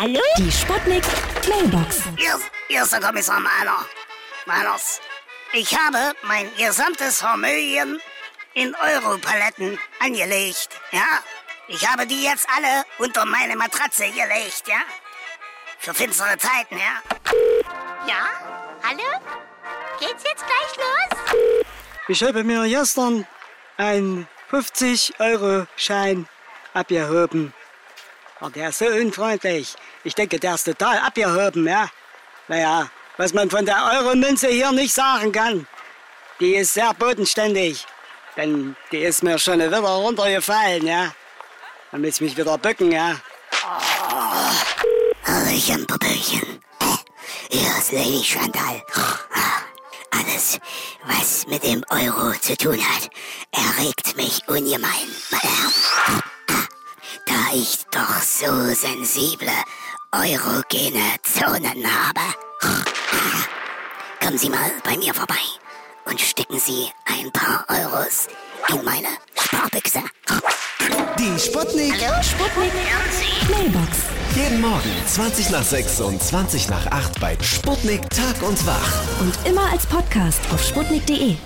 Hallo? Die Sputnik Mailbox. Ist der Kommissar Mahler. Mahlers, ich habe mein gesamtes Vermögen in Europaletten angelegt, ja? Ich habe die jetzt alle unter meine Matratze gelegt, ja? Für finstere Zeiten, ja? Ja? Hallo? Geht's jetzt gleich los? Ich habe mir gestern einen 50-Euro-Schein abgehoben. Aber der ist so unfreundlich. Ich denke, der ist total abgehoben, ja? Naja, was man von der Euro-Münze hier nicht sagen kann. Die ist sehr bodenständig. Denn die ist mir schon wieder runtergefallen, ja? Dann muss ich mich wieder bücken, ja? Hallöchen, Popöchen. Hier ist Lady Chantal. Alles, was mit dem Euro zu tun hat, erregt mich ungemein, ich doch so sensible eurogene Zonen habe. Kommen Sie mal bei mir vorbei und stecken Sie ein paar Euros in meine Sparbüchse. Die Sputnik. Sputnik Mailbox. Jeden Morgen 20 nach 6 und 20 nach 8 bei Sputnik Tag und Wach. Und immer als Podcast auf sputnik.de.